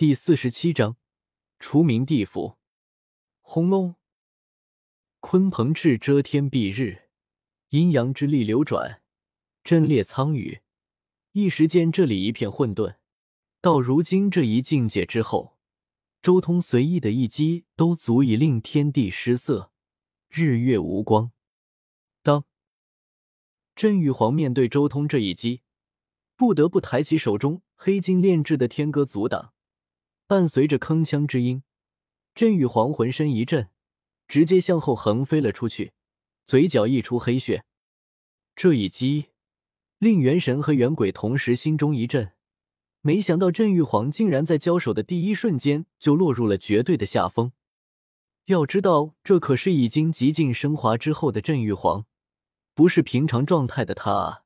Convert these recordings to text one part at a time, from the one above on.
第四十七章，除名地府。轰隆！鲲鹏翅遮天蔽日，阴阳之力流转，震裂苍宇。一时间，这里一片混沌。到如今这一境界之后，周通随意的一击都足以令天地失色，日月无光。当镇玉皇面对周通这一击，不得不抬起手中黑金炼制的天歌阻挡。伴随着铿锵之音，镇玉皇浑身一震，直接向后横飞了出去，嘴角溢出黑血。这一击令元神和元鬼同时心中一震，没想到镇玉皇竟然在交手的第一瞬间就落入了绝对的下风。要知道，这可是已经极尽升华之后的镇玉皇，不是平常状态的他啊！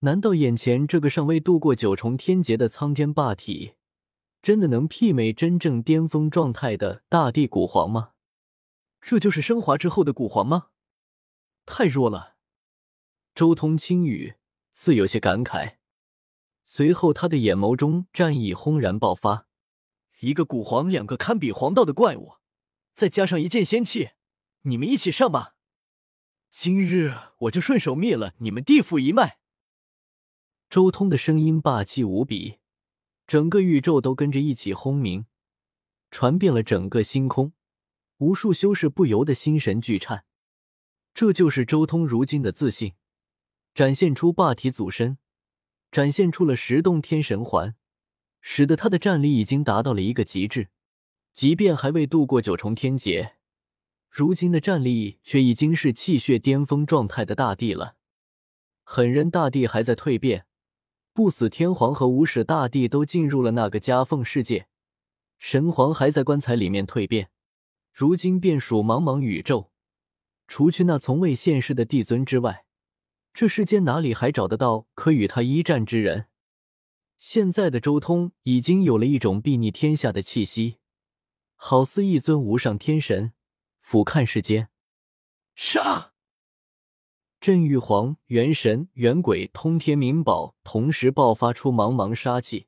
难道眼前这个尚未度过九重天劫的苍天霸体？真的能媲美真正巅峰状态的大地古皇吗？这就是升华之后的古皇吗？太弱了。周通轻语，似有些感慨。随后，他的眼眸中战意轰然爆发。一个古皇，两个堪比黄道的怪物，再加上一件仙器，你们一起上吧！今日我就顺手灭了你们地府一脉。周通的声音霸气无比。整个宇宙都跟着一起轰鸣，传遍了整个星空，无数修士不由得心神俱颤。这就是周通如今的自信，展现出霸体祖身，展现出了十洞天神环，使得他的战力已经达到了一个极致。即便还未度过九重天劫，如今的战力却已经是气血巅峰状态的大帝了。狠人大帝还在蜕变。不死天皇和无始大帝都进入了那个夹缝世界，神皇还在棺材里面蜕变。如今便属茫茫宇宙，除去那从未现世的帝尊之外，这世间哪里还找得到可与他一战之人？现在的周通已经有了一种睥睨天下的气息，好似一尊无上天神俯瞰世间。杀！镇玉皇、元神、元鬼、通天明宝同时爆发出茫茫杀气，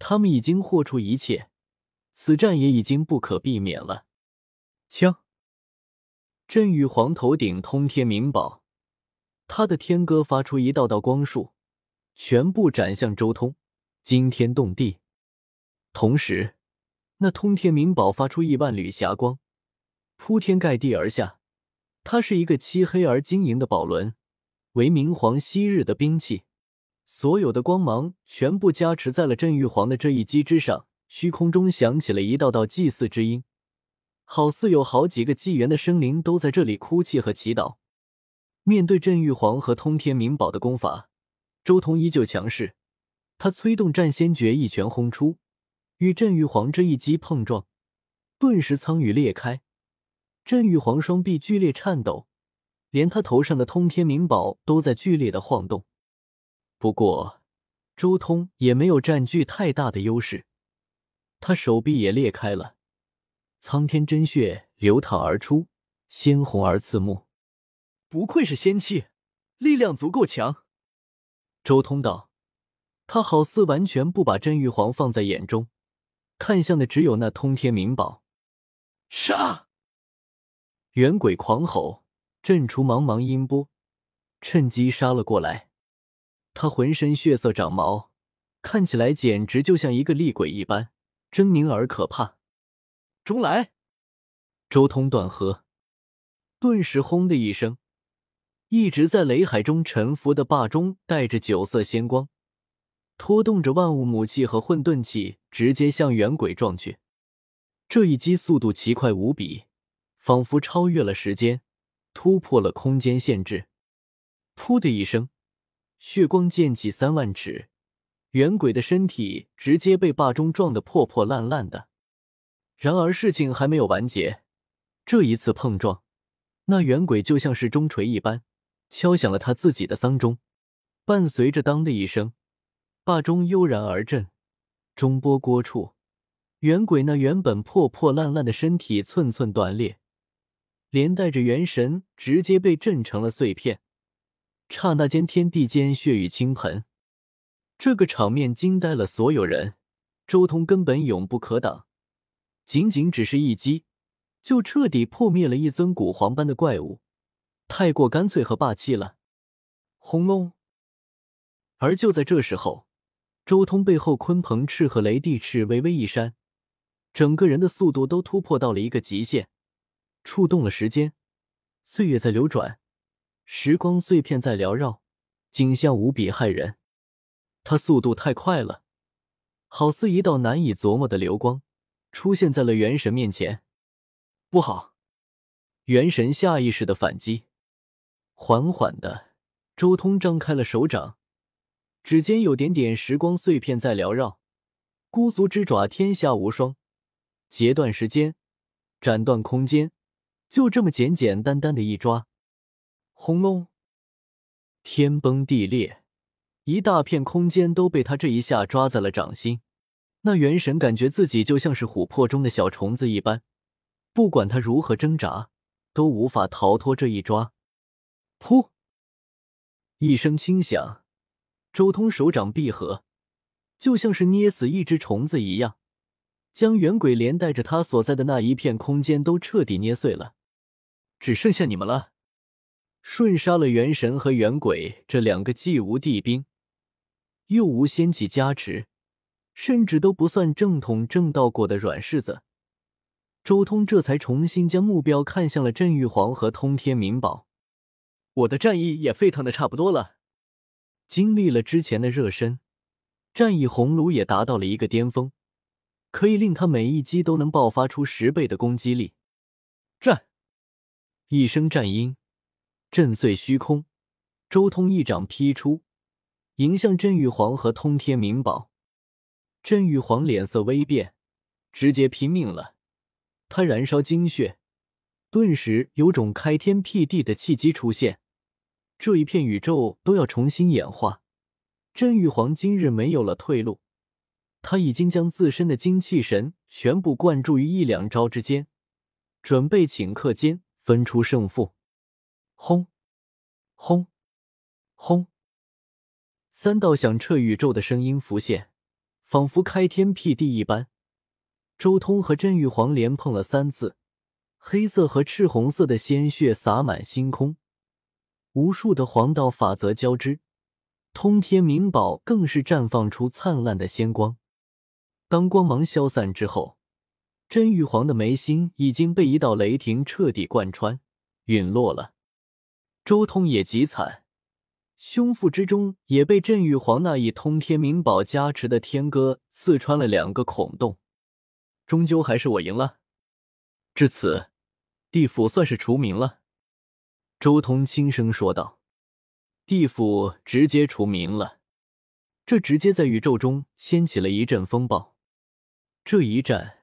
他们已经豁出一切，此战也已经不可避免了。枪！镇玉皇头顶通天明宝，他的天歌发出一道道光束，全部斩向周通，惊天动地。同时，那通天明宝发出亿万缕霞光，铺天盖地而下。它是一个漆黑而晶莹的宝轮，为明皇昔日的兵器。所有的光芒全部加持在了镇玉皇的这一击之上，虚空中响起了一道道祭祀之音，好似有好几个纪元的生灵都在这里哭泣和祈祷。面对镇玉皇和通天明宝的功法，周通依旧强势。他催动战仙诀，一拳轰出，与镇玉皇这一击碰撞，顿时苍宇裂开。镇玉皇双臂剧烈颤抖，连他头上的通天明宝都在剧烈的晃动。不过，周通也没有占据太大的优势，他手臂也裂开了，苍天真血流淌而出，鲜红而刺目。不愧是仙器，力量足够强。周通道，他好似完全不把镇玉皇放在眼中，看向的只有那通天明宝。杀！元鬼狂吼，震出茫茫音波，趁机杀了过来。他浑身血色长毛，看起来简直就像一个厉鬼一般，狰狞而可怕。中来！周通断喝，顿时轰的一声，一直在雷海中沉浮的霸中带着九色仙光，拖动着万物母气和混沌气，直接向元鬼撞去。这一击速度奇快无比。仿佛超越了时间，突破了空间限制。噗的一声，血光溅起三万尺，元鬼的身体直接被霸中撞得破破烂烂的。然而事情还没有完结，这一次碰撞，那元鬼就像是钟锤一般，敲响了他自己的丧钟。伴随着当的一声，霸钟悠然而震，钟波聒处，元鬼那原本破破烂烂的身体寸寸断裂。连带着元神直接被震成了碎片，刹那间天地间血雨倾盆，这个场面惊呆了所有人。周通根本永不可挡，仅仅只是一击，就彻底破灭了一尊古皇般的怪物，太过干脆和霸气了。轰隆！而就在这时候，周通背后鲲鹏翅和雷帝翅微微一扇，整个人的速度都突破到了一个极限，触动了时间，岁月在流转，时光碎片在缭绕，景象无比骇人。他速度太快了。好似一道难以琢磨的流光，出现在了元神面前。不好！元神下意识的反击。缓缓的，周通张开了手掌，指尖有点点时光碎片在缭绕。孤足之爪，天下无双，截断时间，斩断空间，就这么简简单单的一抓，轰隆！天崩地裂。一大片空间都被他这一下抓在了掌心，那元神感觉自己就像是琥珀中的小虫子一般，不管他如何挣扎，都无法逃脱这一抓。噗！一声轻响，周通手掌闭合，就像是捏死一只虫子一样，将元鬼连带着他所在的那一片空间都彻底捏碎了。只剩下你们了，瞬杀了元神和元鬼这两个既无地兵。又无仙气加持，甚至都不算正统正道过的软柿子，周通这才重新将目标看向了镇玉皇和通天明宝。我的战意也沸腾的差不多了，经历了之前的热身，战意红炉也达到了一个巅峰，可以令他每一击都能爆发出十倍的攻击力。战！一声战音震碎虚空，周通一掌劈出。迎向镇玉皇和通天明宝，镇玉皇脸色微变，直接拼命了。他燃烧精血，顿时有种开天辟地的契机出现，这一片宇宙都要重新演化。镇玉皇今日没有了退路，他已经将自身的精气神全部灌注于一两招之间，准备顷刻间分出胜负。轰！轰！轰！三道响彻宇宙的声音浮现，仿佛开天辟地一般。周通和镇玉皇连碰了三次，黑色和赤红色的鲜血洒满星空，无数的黄道法则交织。通天明宝更是绽放出灿烂的仙光。当光芒消散之后，真玉皇的眉心已经被一道雷霆彻底贯穿，陨落了。周通也极惨。胸腹之中也被镇玉皇那一通天明宝加持的天歌刺穿了两个孔洞，终究还是我赢了。至此，地府算是除名了。周通轻声说道：“地府直接除名了。”这直接在宇宙中掀起了一阵风暴。这一战，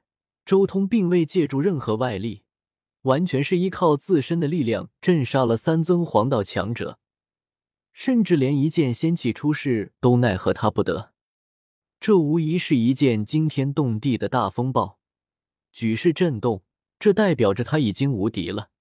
周通并未借助任何外力，完全是依靠自身的力量镇杀了三尊黄道强者。甚至连一件仙器出世都奈何他不得，这无疑是一件惊天动地的大风暴，举世震动。这代表着他已经无敌了。